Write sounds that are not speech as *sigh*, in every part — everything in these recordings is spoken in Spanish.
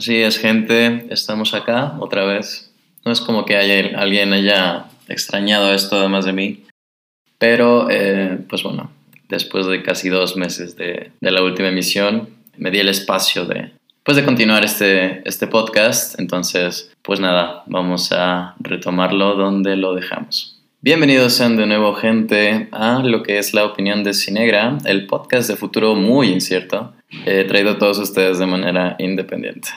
Así es, gente, estamos acá otra vez. No es como que haya, alguien haya extrañado esto además de mí, pero eh, pues bueno, después de casi dos meses de, de, la última emisión, me di el espacio de, pues de continuar este, este podcast. Entonces, pues nada, vamos a retomarlo donde lo dejamos. Bienvenidos sean de nuevo gente a lo que es la opinión de Cinegra, el podcast de futuro muy incierto, eh, traído a todos ustedes de manera independiente.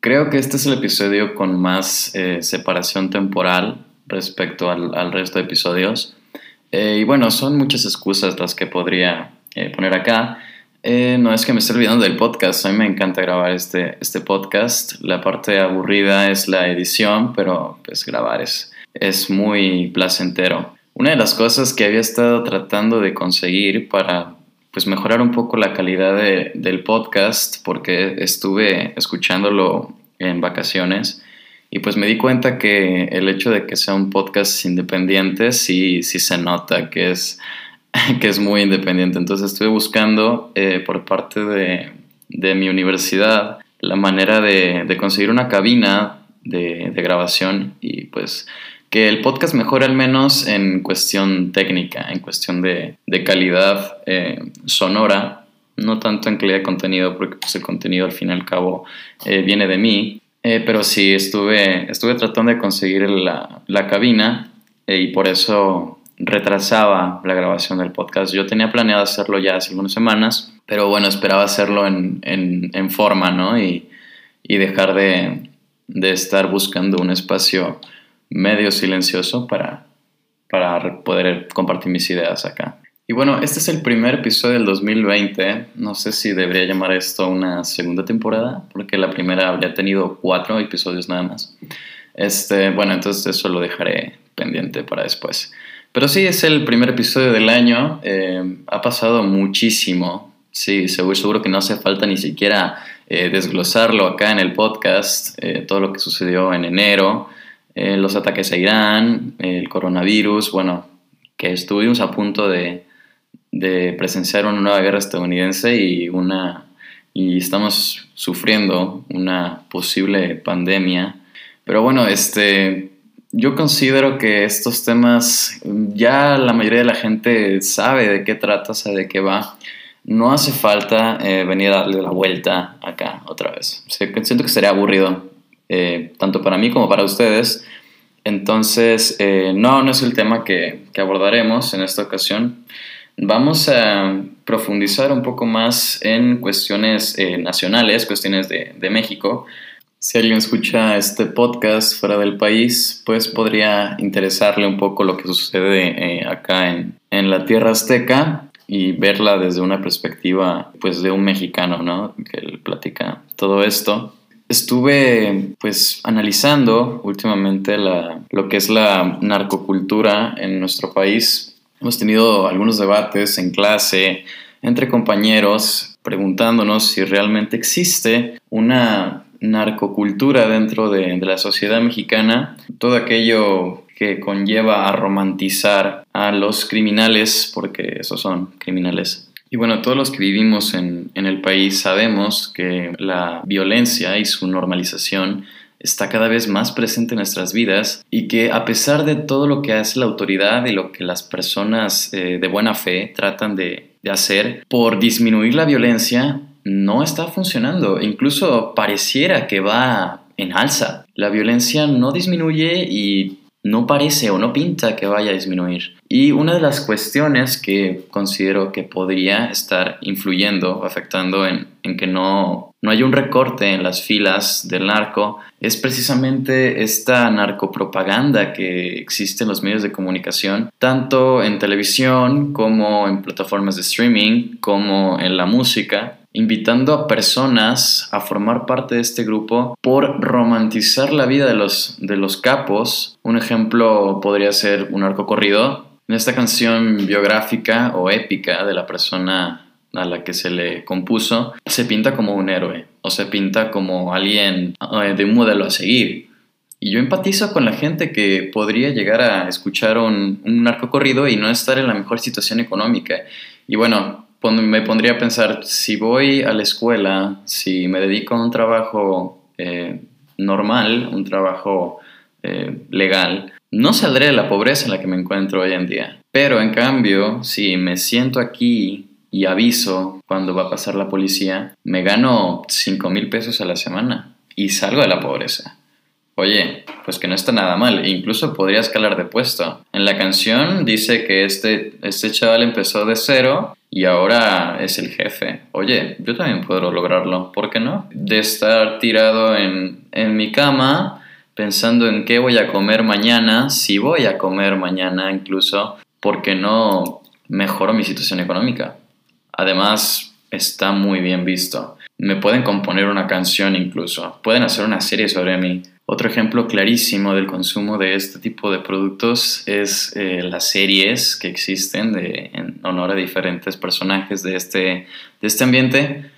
Creo que este es el episodio con más eh, separación temporal respecto al, al resto de episodios. Eh, y bueno, son muchas excusas las que podría eh, poner acá. Eh, no es que me esté olvidando del podcast, a mí me encanta grabar este, este podcast. La parte aburrida es la edición, pero pues grabar es, es muy placentero. Una de las cosas que había estado tratando de conseguir para pues mejorar un poco la calidad de, del podcast, porque estuve escuchándolo en vacaciones y pues me di cuenta que el hecho de que sea un podcast independiente sí, sí se nota que es, *laughs* que es muy independiente. Entonces estuve buscando eh, por parte de, de, mi universidad la manera de, de conseguir una cabina de, de grabación y pues que el podcast mejore al menos en cuestión técnica, en cuestión de, de calidad eh, sonora, no tanto en calidad de contenido, porque pues, el contenido al fin y al cabo eh, viene de mí, eh, pero sí estuve, estuve tratando de conseguir la, la cabina y por eso retrasaba la grabación del podcast. Yo tenía planeado hacerlo ya hace algunas semanas, pero bueno, esperaba hacerlo en, en, en forma, ¿no? Y, y dejar de, de estar buscando un espacio medio silencioso para, para poder compartir mis ideas acá. Y bueno, este es el primer episodio del 2020. No sé si debería llamar esto una segunda temporada, porque la primera habría tenido cuatro episodios nada más. Este, bueno, entonces eso lo dejaré pendiente para después. Pero sí, es el primer episodio del año. Eh, ha pasado muchísimo. Sí, seguro, seguro que no hace falta ni siquiera eh, desglosarlo acá en el podcast. Eh, todo lo que sucedió en enero, eh, los ataques a Irán, el coronavirus, bueno, que estuvimos a punto de, de presenciar una nueva guerra estadounidense y una y estamos sufriendo una posible pandemia. Pero bueno, este yo considero que estos temas ya la mayoría de la gente sabe de qué trata, sabe de qué va. No hace falta eh, venir a darle la vuelta acá otra vez. siento que sería aburrido, eh, tanto para mí como para ustedes. Entonces, eh, no, no es el tema que, que abordaremos en esta ocasión. Vamos a profundizar un poco más en cuestiones eh, nacionales, cuestiones de, de, México. Si alguien escucha este podcast fuera del país, pues podría interesarle un poco lo que sucede eh, acá en, en, la tierra azteca y verla desde una perspectiva pues de un mexicano, ¿no? Que él platica todo esto. Estuve pues analizando últimamente la, lo que es la narcocultura en nuestro país Hemos tenido algunos debates en clase entre compañeros preguntándonos si realmente existe una narcocultura dentro de, de, la sociedad mexicana, todo aquello que conlleva a romantizar a los criminales, porque esos son criminales. Y bueno, todos los que vivimos en, en el país sabemos que la violencia y su normalización está cada vez más presente en nuestras vidas y que a pesar de todo lo que hace la autoridad y lo que las personas eh, de buena fe tratan de, de hacer por disminuir la violencia, no está funcionando. Incluso pareciera que va en alza. La violencia no disminuye y no parece o no pinta que vaya a disminuir. Y una de las cuestiones que considero que podría estar influyendo, afectando en, que no, no hay un recorte en las filas del narco, es precisamente esta narcopropaganda que existe en los medios de comunicación, tanto en televisión como en plataformas de streaming, como en la música, invitando a personas a formar parte de este grupo por romantizar la vida de los, de los capos. Un ejemplo podría ser un arco corrido. En esta canción biográfica o épica de la persona a la que se le compuso, se pinta como un héroe o se pinta como alguien eh, de un modelo a seguir. Y yo empatizo con la gente que podría llegar a escuchar un, un narco corrido y no estar en la mejor situación económica. Y bueno, me pondría a pensar, si voy a la escuela, si me dedico a un trabajo eh, normal, un trabajo eh, legal, no saldré de la pobreza en la que me encuentro hoy en día. Pero en cambio, si me siento aquí y aviso cuando va a pasar la policía, me gano 5 mil pesos a la semana y salgo de la pobreza. Oye, pues que no está nada mal, incluso podría escalar de puesto. En la canción dice que este, este chaval empezó de cero y ahora es el jefe. Oye, yo también puedo lograrlo, ¿por qué no? De estar tirado en, en mi cama pensando en qué voy a comer mañana, si voy a comer mañana incluso, ¿por qué no mejoro mi situación económica? Además, está muy bien visto. Me pueden componer una canción incluso, pueden hacer una serie sobre mí. Otro ejemplo clarísimo del consumo de este tipo de productos es eh, las series que existen en honor a diferentes personajes de este, de este ambiente.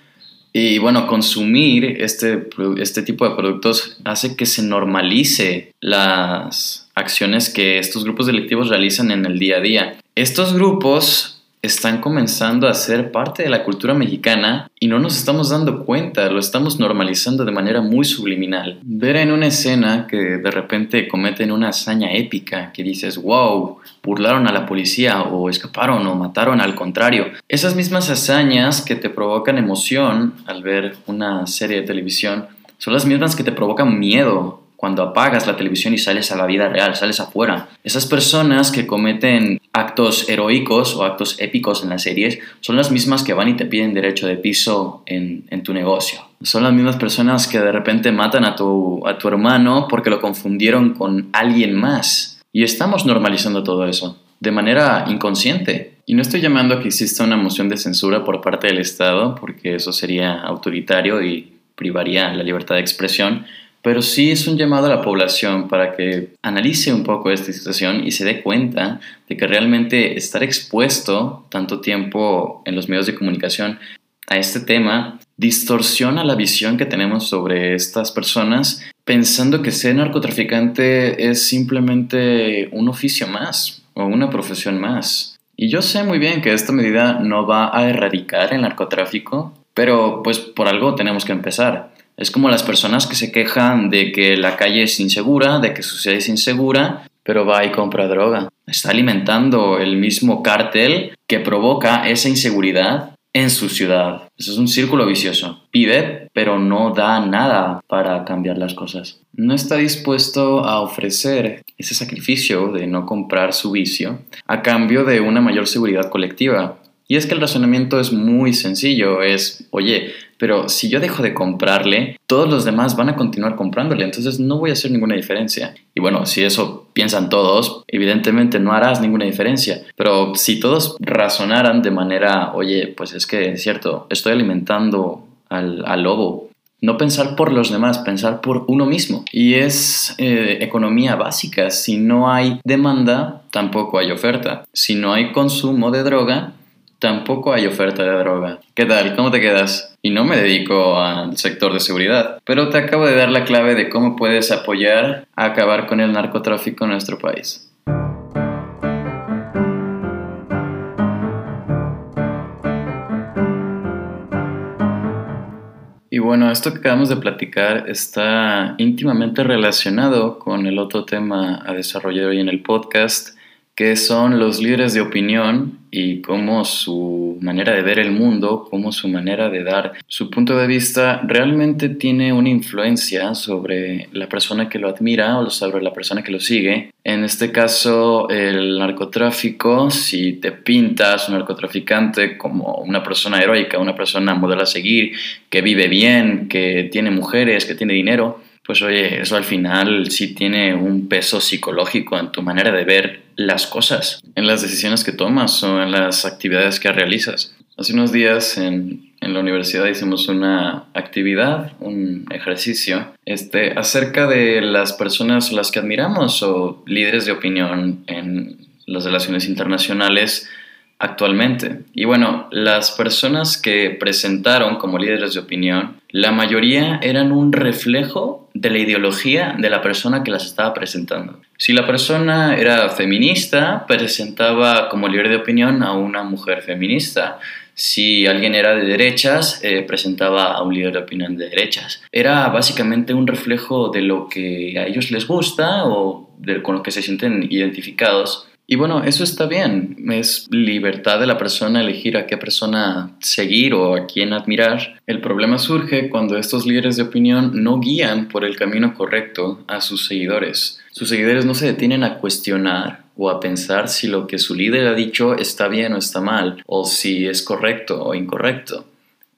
Y bueno, consumir este, este tipo de productos hace que se normalice las acciones que estos grupos delictivos realizan en el día a día. Estos grupos están comenzando a ser parte de la cultura mexicana y no nos estamos dando cuenta, lo estamos normalizando de manera muy subliminal. Ver en una escena que de repente cometen una hazaña épica que dices, wow, burlaron a la policía o escaparon o mataron al contrario. Esas mismas hazañas que te provocan emoción al ver una serie de televisión son las mismas que te provocan miedo cuando apagas la televisión y sales a la vida real, sales afuera. Esas personas que cometen actos heroicos o actos épicos en las series son las mismas que van y te piden derecho de piso en, tu negocio. Son las mismas personas que de repente matan a tu, a tu hermano porque lo confundieron con alguien más. Y estamos normalizando todo eso de manera inconsciente. Y no estoy llamando a que exista una moción de censura por parte del Estado, porque eso sería autoritario y privaría la libertad de expresión, pero sí es un llamado a la población para que analice un poco esta situación y se dé cuenta de que realmente estar expuesto tanto tiempo en los medios de comunicación a este tema distorsiona la visión que tenemos sobre estas personas pensando que ser narcotraficante es simplemente un oficio más o una profesión más. Y yo sé muy bien que esta medida no va a erradicar el narcotráfico, pero pues por algo tenemos que empezar. Es como las personas que se quejan de que la calle es insegura, de que su ciudad es insegura, pero va y compra droga. Está alimentando el mismo cártel que provoca esa inseguridad en su ciudad. Eso es un círculo vicioso. Pide, pero no da nada para cambiar las cosas. No está dispuesto a ofrecer ese sacrificio de no comprar su vicio a cambio de una mayor seguridad colectiva. Y es que el razonamiento es muy sencillo. Es, oye, pero si yo dejo de comprarle, todos los demás van a continuar comprándole, entonces no voy a hacer ninguna diferencia. Y bueno, si eso piensan todos, evidentemente no harás ninguna diferencia, pero si todos razonaran de manera, oye, pues es que es cierto, estoy alimentando al, lobo, no pensar por los demás, pensar por uno mismo. Y es eh, economía básica. Si no hay demanda, tampoco hay oferta. Si no hay consumo de droga, tampoco hay oferta de droga. ¿Qué tal? ¿Cómo te quedas? Y no me dedico al sector de seguridad, pero te acabo de dar la clave de cómo puedes apoyar a acabar con el narcotráfico en nuestro país. Y bueno, esto que acabamos de platicar está íntimamente relacionado con el otro tema a desarrollar hoy en el podcast, que son los líderes de opinión y cómo su manera de ver el mundo, cómo su manera de dar su punto de vista realmente tiene una influencia sobre la persona que lo admira o sobre la persona que lo sigue. En este caso, el narcotráfico, si te pintas un narcotraficante como una persona heroica, una persona modelo a seguir, que vive bien, que tiene mujeres, que tiene dinero, pues oye, eso al final sí tiene un peso psicológico en tu manera de ver las cosas, en las decisiones que tomas o en las actividades que realizas. Hace unos días en, en la universidad hicimos una actividad, un ejercicio, este, acerca de las personas las que admiramos o líderes de opinión en las relaciones internacionales actualmente. Y bueno, las personas que presentaron como líderes de opinión, la mayoría eran un reflejo de la ideología de la persona que las estaba presentando. Si la persona era feminista, presentaba como líder de opinión a una mujer feminista. Si alguien era de derechas, eh, presentaba a un líder de opinión de derechas. Era básicamente un reflejo de lo que a ellos les gusta o con lo que se sienten identificados. Y bueno, eso está bien, es libertad de la persona elegir a qué persona seguir o a quién admirar. El problema surge cuando estos líderes de opinión no guían por el camino correcto a sus seguidores. Sus seguidores no se detienen a cuestionar o a pensar si lo que su líder ha dicho está bien o está mal, o si es correcto o incorrecto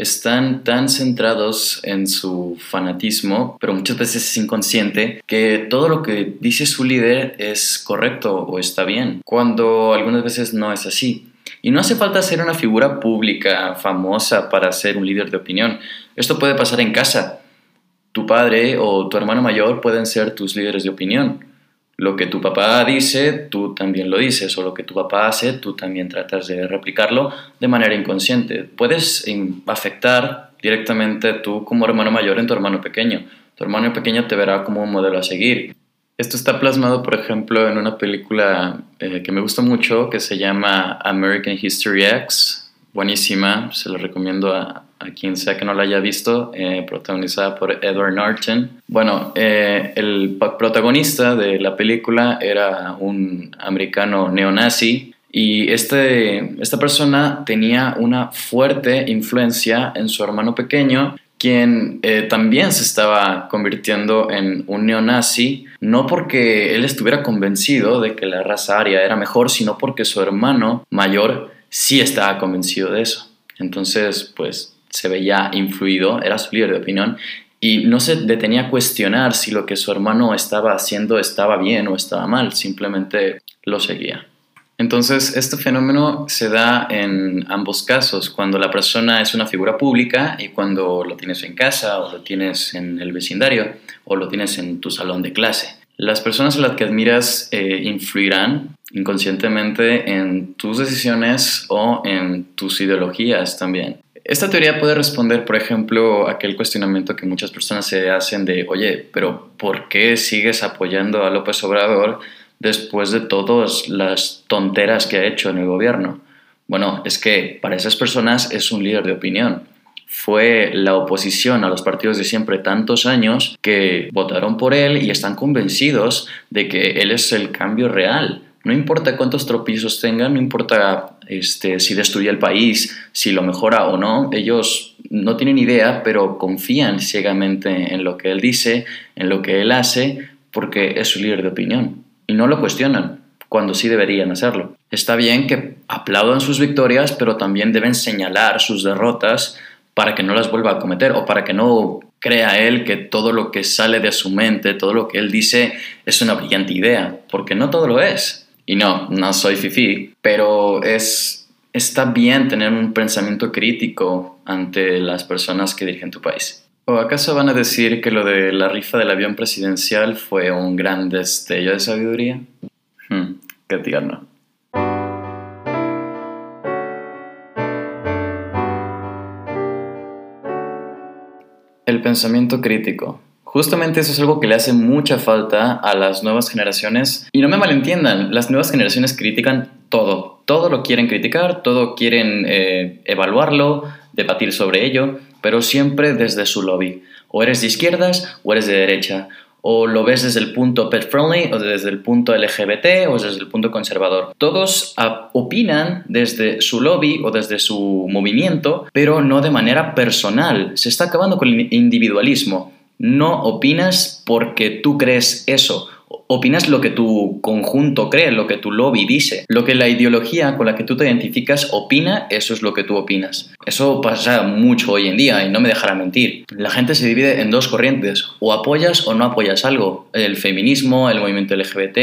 están tan centrados en su fanatismo, pero muchas veces es inconsciente, que todo lo que dice su líder es correcto o está bien, cuando algunas veces no es así. Y no hace falta ser una figura pública famosa para ser un líder de opinión. Esto puede pasar en casa. Tu padre o tu hermano mayor pueden ser tus líderes de opinión. Lo que tu papá dice, tú también lo dices, o lo que tu papá hace, tú también tratas de replicarlo de manera inconsciente. Puedes afectar directamente tú como hermano mayor en tu hermano pequeño. Tu hermano pequeño te verá como un modelo a seguir. Esto está plasmado, por ejemplo, en una película eh, que me gusta mucho que se llama American History X. Buenísima, se lo recomiendo a, a quien sea que no la haya visto, eh, protagonizada por Edward Norton. Bueno, eh, el protagonista de la película era un americano neonazi y este, esta persona tenía una fuerte influencia en su hermano pequeño, quien eh, también se estaba convirtiendo en un neonazi, no porque él estuviera convencido de que la raza aria era mejor, sino porque su hermano mayor sí estaba convencido de eso. Entonces, pues se veía influido, era su líder de opinión, y no se detenía a cuestionar si lo que su hermano estaba haciendo estaba bien o estaba mal, simplemente lo seguía. Entonces, este fenómeno se da en ambos casos, cuando la persona es una figura pública y cuando lo tienes en casa o lo tienes en el vecindario o lo tienes en tu salón de clase. Las personas a las que admiras eh, influirán inconscientemente en tus decisiones o en tus ideologías también. Esta teoría puede responder, por ejemplo, aquel cuestionamiento que muchas personas se hacen de, oye, pero ¿por qué sigues apoyando a López Obrador después de todas las tonteras que ha hecho en el gobierno? Bueno, es que para esas personas es un líder de opinión. Fue la oposición a los partidos de siempre tantos años que votaron por él y están convencidos de que él es el cambio real no importa cuántos tropiezos tengan, no importa este, si destruye el país, si lo mejora o no, ellos no tienen idea, pero confían ciegamente en lo que él dice, en lo que él hace, porque es su líder de opinión. Y no lo cuestionan, cuando sí deberían hacerlo. Está bien que aplaudan sus victorias, pero también deben señalar sus derrotas para que no las vuelva a cometer o para que no crea él que todo lo que sale de su mente, todo lo que él dice es una brillante idea, porque no todo lo es. Y no, no soy fifi, pero es, está bien tener un pensamiento crítico ante las personas que dirigen tu país. ¿O acaso van a decir que lo de la rifa del avión presidencial fue un gran destello de sabiduría? Hmm, qué tierno. El pensamiento crítico. Justamente eso es algo que le hace mucha falta a las nuevas generaciones. Y no me malentiendan, las nuevas generaciones critican todo. Todo lo quieren criticar, todo quieren eh, evaluarlo, debatir sobre ello, pero siempre desde su lobby. O eres de izquierdas o eres de derecha. O lo ves desde el punto pet friendly, o desde el punto LGBT, o desde el punto conservador. Todos opinan desde su lobby o desde su movimiento, pero no de manera personal. Se está acabando con el individualismo no opinas porque tú crees eso opinas lo que tu conjunto cree, lo que tu lobby dice. Lo que la ideología con la que tú te identificas opina, eso es lo que tú opinas. Eso pasa mucho hoy en día y no me dejará mentir. La gente se divide en dos corrientes, o apoyas o no apoyas algo. El feminismo, el movimiento LGBT,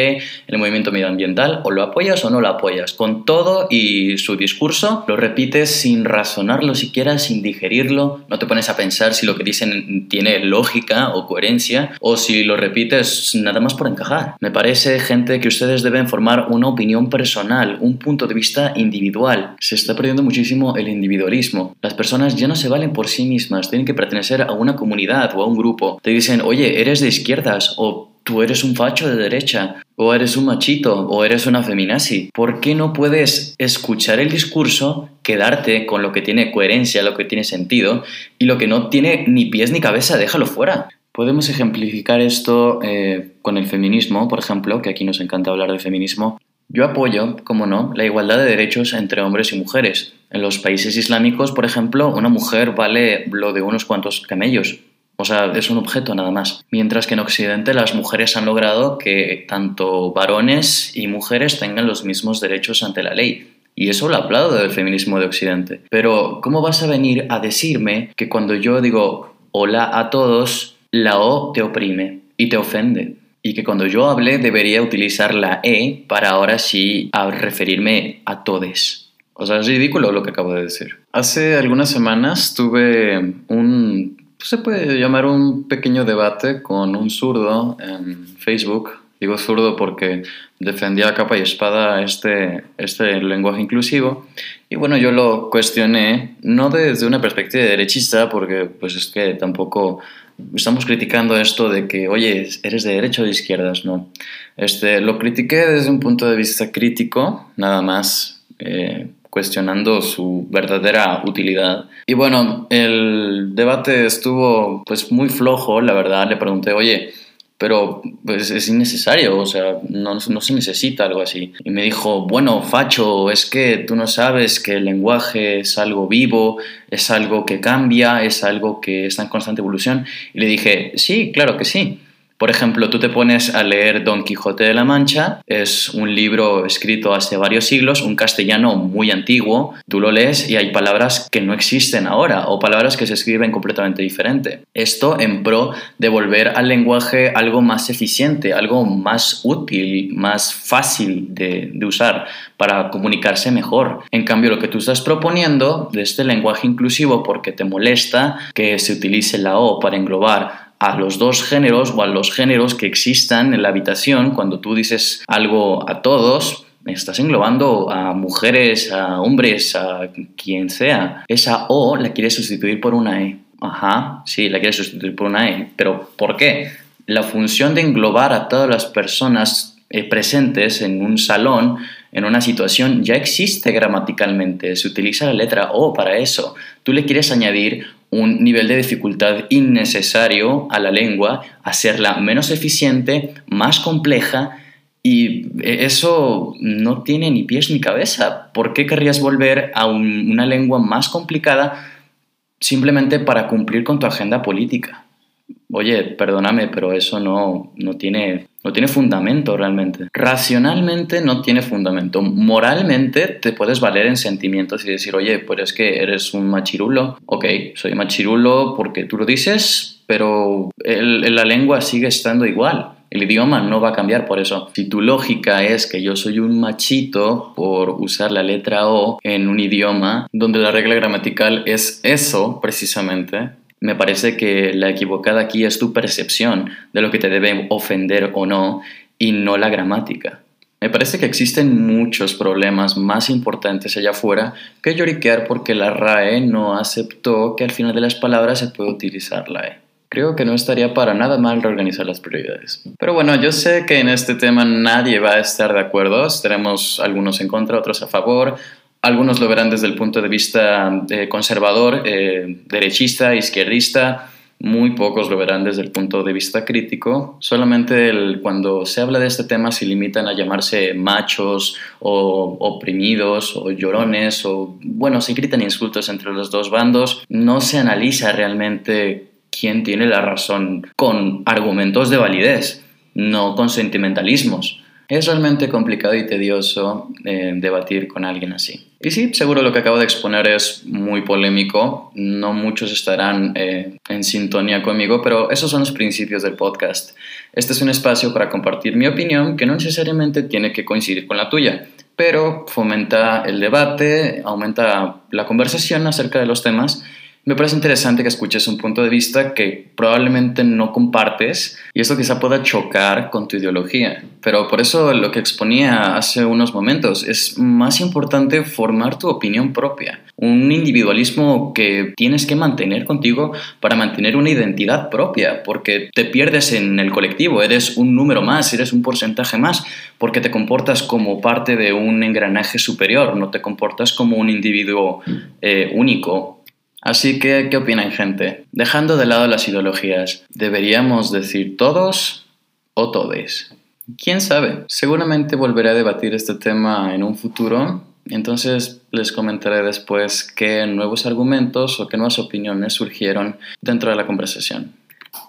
el movimiento medioambiental, o lo apoyas o no lo apoyas. Con todo y su discurso, lo repites sin razonarlo siquiera, sin digerirlo, no te pones a pensar si lo que dicen tiene lógica o coherencia, o si lo repites nada más por encajar. Me parece, gente, que ustedes deben formar una opinión personal, un punto de vista individual. Se está perdiendo muchísimo el individualismo. Las personas ya no se valen por sí mismas, tienen que pertenecer a una comunidad o a un grupo. Te dicen, oye, eres de izquierdas o tú eres un facho de derecha, o eres un machito, o eres una feminazi. ¿Por qué no puedes escuchar el discurso quedarte con lo que tiene coherencia, lo que tiene sentido, y lo que no tiene ni pies ni cabeza, déjalo fuera. Podemos ejemplificar esto eh, con el feminismo, por ejemplo, que aquí nos encanta hablar de feminismo. Yo apoyo, como no, la igualdad de derechos entre hombres y mujeres. En los países islámicos, por ejemplo, una mujer vale lo de unos cuantos camellos. O sea, es un objeto nada más. Mientras que en Occidente las mujeres han logrado que tanto varones y mujeres tengan los mismos derechos ante la ley. Y eso lo aplaudo del feminismo de Occidente. Pero, ¿cómo vas a venir a decirme que cuando yo digo hola a todos, la O te oprime y te ofende? Y que cuando yo hable debería utilizar la E para ahora sí a referirme a todes. O sea, es ridículo lo que acabo de decir. Hace algunas semanas tuve un pues, se puede llamar un pequeño debate con un zurdo en Facebook. Digo zurdo porque defendía a capa y espada este, este lenguaje inclusivo. Y bueno, yo lo cuestioné, no desde una perspectiva derechista, porque pues es que tampoco estamos criticando esto de que, oye, eres de derecha o de izquierdas, no. Este, lo critiqué desde un punto de vista crítico, nada más. Eh, cuestionando su verdadera utilidad. Y bueno, el debate estuvo pues muy flojo, la verdad. Le pregunté, oye, pero pues es innecesario, o sea, no, no, se necesita algo así. Y me dijo, bueno, Facho, es que tú no sabes que el lenguaje es algo vivo, es algo que cambia, es algo que está en constante evolución. Y le dije, sí, claro que sí. Por ejemplo, tú te pones a leer Don Quijote de la Mancha, es un libro escrito hace varios siglos, un castellano muy antiguo, tú lo lees y hay palabras que no existen ahora o palabras que se escriben completamente diferente. Esto en pro de volver al lenguaje algo más eficiente, algo más útil, más fácil de, de usar para comunicarse mejor. En cambio, lo que tú estás proponiendo de este lenguaje inclusivo porque te molesta que se utilice la O para englobar a los dos géneros o a los géneros que existan en la habitación, cuando tú dices algo a todos, estás englobando a mujeres, a hombres, a quien sea. Esa O la quieres sustituir por una E. Ajá, sí, la quieres sustituir por una E. Pero ¿por qué? La función de englobar a todas las personas eh, presentes en un salón, en una situación, ya existe gramaticalmente. Se utiliza la letra O para eso. Tú le quieres añadir un nivel de dificultad innecesario a la lengua, hacerla menos eficiente, más compleja, y eso no tiene ni pies ni cabeza. ¿Por qué querrías volver a una lengua más complicada simplemente para cumplir con tu agenda política? Oye, perdóname, pero eso no, no, tiene, no tiene fundamento realmente. Racionalmente no tiene fundamento. Moralmente te puedes valer en sentimientos y decir, oye, pues es que eres un machirulo. Ok, soy machirulo porque tú lo dices, pero la lengua sigue estando igual. El idioma no va a cambiar por eso. Si tu lógica es que yo soy un machito por usar la letra O en un idioma donde la regla gramatical es eso precisamente, me parece que la equivocada aquí es tu percepción de lo que te debe ofender o no y no la gramática. Me parece que existen muchos problemas más importantes allá afuera que lloriquear porque la RAE no aceptó que al final de las palabras se puede utilizar la E. Creo que no estaría para nada mal reorganizar las prioridades. Pero bueno, yo sé que en este tema nadie va a estar de acuerdo. Tenemos algunos en contra, otros a favor. Algunos lo verán desde el punto de vista eh, conservador, eh, derechista, izquierdista. Muy pocos lo verán desde el punto de vista crítico. Solamente cuando se habla de este tema se limitan a llamarse machos o oprimidos o llorones o, bueno, se gritan insultos entre los dos bandos. No se analiza realmente quién tiene la razón con argumentos de validez, no con sentimentalismos. Es realmente complicado y tedioso eh, debatir con alguien así. Y sí, seguro lo que acabo de exponer es muy polémico, no muchos estarán eh, en sintonía conmigo, pero esos son los principios del podcast. Este es un espacio para compartir mi opinión que no necesariamente tiene que coincidir con la tuya, pero fomenta el debate, aumenta la conversación acerca de los temas Me parece interesante que escuches un punto de vista que probablemente no compartes y esto quizá pueda chocar con tu ideología. Pero por eso lo que exponía hace unos momentos es más importante formar tu opinión propia. Un individualismo que tienes que mantener contigo para mantener una identidad propia, porque te pierdes en el colectivo, eres un número más, eres un porcentaje más, porque te comportas como parte de un engranaje superior, no te comportas como un individuo eh, único Así que, ¿qué opinan gente? Dejando de lado las ideologías, ¿deberíamos decir todos o todes? ¿Quién sabe? Seguramente volveré a debatir este tema en un futuro, entonces les comentaré después qué nuevos argumentos o qué nuevas opiniones surgieron dentro de la conversación.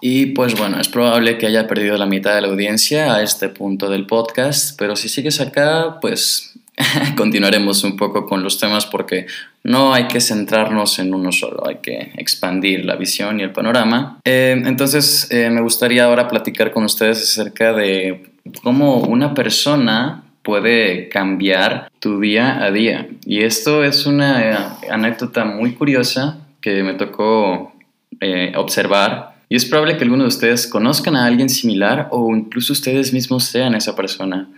Y pues bueno, es probable que haya perdido la mitad de la audiencia a este punto del podcast, pero si sigues acá, pues *laughs* continuaremos un poco con los temas porque no hay que centrarnos en uno solo, hay que expandir la visión y el panorama. Eh, entonces, eh, me gustaría ahora platicar con ustedes acerca de cómo una persona puede cambiar tu día a día. Y esto es una anécdota muy curiosa que me tocó eh, observar. Y es probable que alguno de ustedes conozcan a alguien similar o incluso ustedes mismos sean esa persona.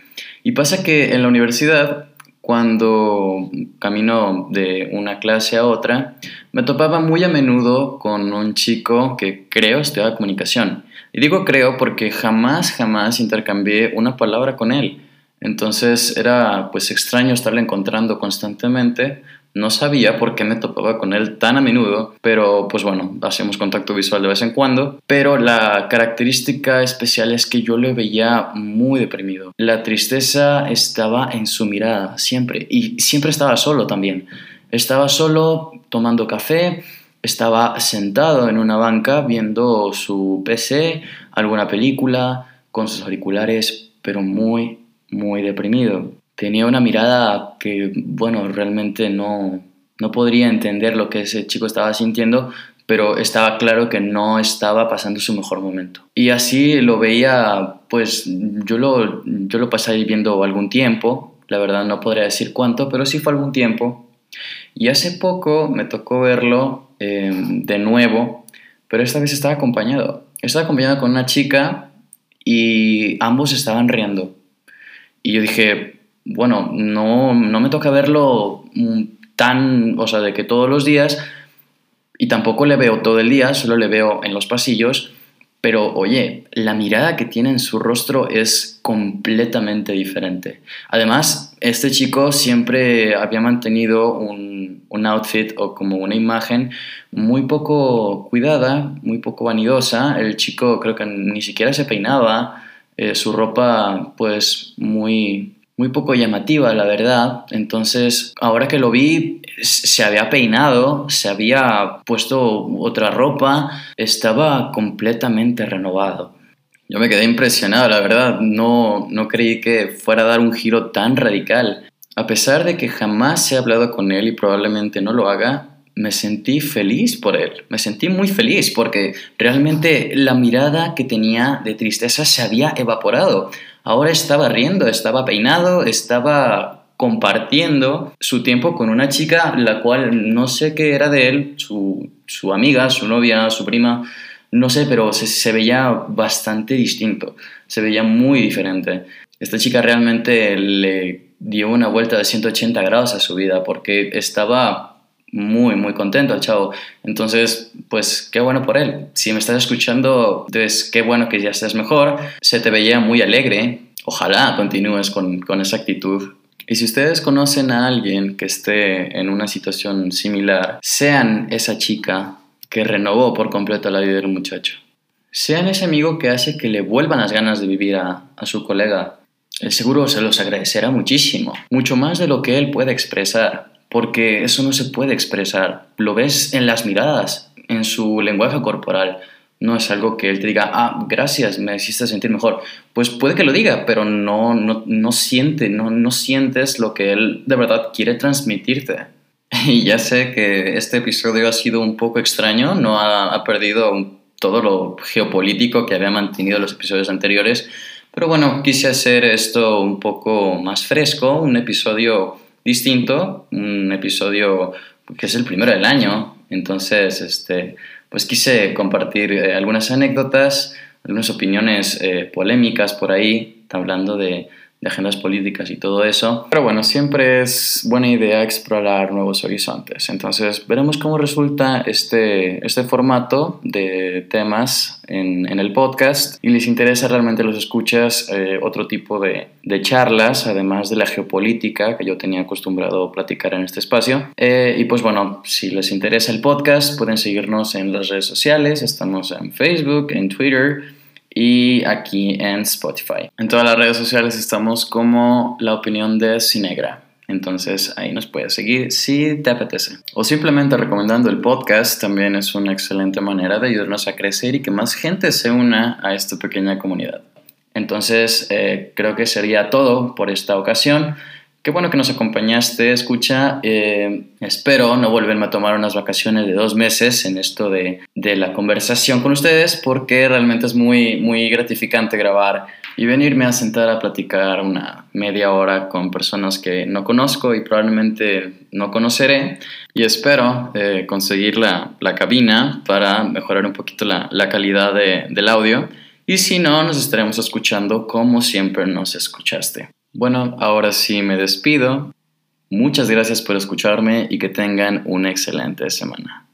Y pasa que en la universidad cuando camino de una clase a otra, me topaba muy a menudo con un chico que creo estudiaba comunicación. Y digo creo porque jamás, jamás intercambié una palabra con él. Entonces era pues extraño estarle encontrando constantemente, no sabía por qué me topaba con él tan a menudo, pero pues bueno, hacemos contacto visual de vez en cuando. Pero la característica especial es que yo le veía muy deprimido. La tristeza estaba en su mirada, siempre. Y siempre estaba solo también. Estaba solo tomando café, estaba sentado en una banca viendo su PC, alguna película, con sus auriculares, pero muy, muy deprimido tenía una mirada que, bueno, realmente no, no podría entender lo que ese chico estaba sintiendo, pero estaba claro que no estaba pasando su mejor momento. Y así lo veía, pues yo lo, yo lo pasé viendo algún tiempo, la verdad no podría decir cuánto, pero sí fue algún tiempo. Y hace poco me tocó verlo em, de nuevo, pero esta vez estaba acompañado. Estaba acompañado con una chica y ambos estaban riendo. Y yo dije, bueno, no, no me toca verlo tan, o sea, de que todos los días, y tampoco le veo todo el día, solo le veo en los pasillos, pero oye, la mirada que tiene en su rostro es completamente diferente. Además, este chico siempre había mantenido un, un, outfit o como una imagen muy poco cuidada, muy poco vanidosa. El chico creo que ni siquiera se peinaba, eh, su ropa pues muy muy poco llamativa, la verdad. Entonces, ahora que lo vi, se había peinado, se había puesto otra ropa, estaba completamente renovado. Yo me quedé impresionado, la verdad, no, no creí que fuera a dar un giro tan radical. A pesar de que jamás he hablado con él y probablemente no lo haga, me sentí feliz por él, me sentí muy feliz porque realmente la mirada que tenía de tristeza se había evaporado. Ahora estaba riendo, estaba peinado, estaba compartiendo su tiempo con una chica la cual no sé qué era de él, su, su amiga, su novia, su prima, no sé, pero se, se veía bastante distinto, se veía muy diferente. Esta chica realmente le dio una vuelta de 180 grados a su vida porque estaba muy, muy contento al chavo. Entonces, pues qué bueno por él. Si me estás escuchando, pues qué bueno que ya estés mejor. Se te veía muy alegre. Ojalá continúes con, con esa actitud. Y si ustedes conocen a alguien que esté en una situación similar, sean esa chica que renovó por completo la vida del muchacho. Sean ese amigo que hace que le vuelvan las ganas de vivir a, a su colega. El seguro se los agradecerá muchísimo, mucho más de lo que él puede expresar porque eso no se puede expresar. Lo ves en las miradas, en su lenguaje corporal. No es algo que él te diga, ah, gracias, me hiciste sentir mejor. Pues puede que lo diga, pero no, no, no siente, no, no sientes lo que él de verdad quiere transmitirte. Y ya sé que este episodio ha sido un poco extraño, no ha, perdido todo lo geopolítico que había mantenido los episodios anteriores, pero bueno, quise hacer esto un poco más fresco, un episodio distinto, un episodio que es el primero del año, Entonces, este, pues quise compartir eh, algunas anécdotas, algunas opiniones eh, polémicas por ahí, hablando de, de agendas políticas y todo eso. Pero bueno, siempre es buena idea explorar nuevos horizontes. Entonces, veremos cómo resulta este, este formato de temas en, en el podcast y les interesa realmente los escuchas eh, otro tipo de, de, charlas, además de la geopolítica que yo tenía acostumbrado a platicar en este espacio. Eh, y pues bueno, si les interesa el podcast, pueden seguirnos en las redes sociales. Estamos en Facebook, en Twitter y aquí en Spotify. En todas las redes sociales estamos como la opinión de Cinegra. Entonces ahí nos puedes seguir si te apetece. O simplemente recomendando el podcast también es una excelente manera de ayudarnos a crecer y que más gente se una a esta pequeña comunidad. Entonces eh, creo que sería todo por esta ocasión. Qué bueno que nos acompañaste, escucha. Eh, espero no volverme a tomar unas vacaciones de dos meses en esto de, de, la conversación con ustedes, porque realmente es muy, muy gratificante grabar y venirme a sentar a platicar una media hora con personas que no conozco y probablemente no conoceré. Y espero eh, conseguir la, la, cabina para mejorar un poquito la, la calidad de, del audio. Y si no, nos estaremos escuchando como siempre nos escuchaste. Bueno, ahora sí me despido. Muchas gracias por escucharme y que tengan una excelente semana.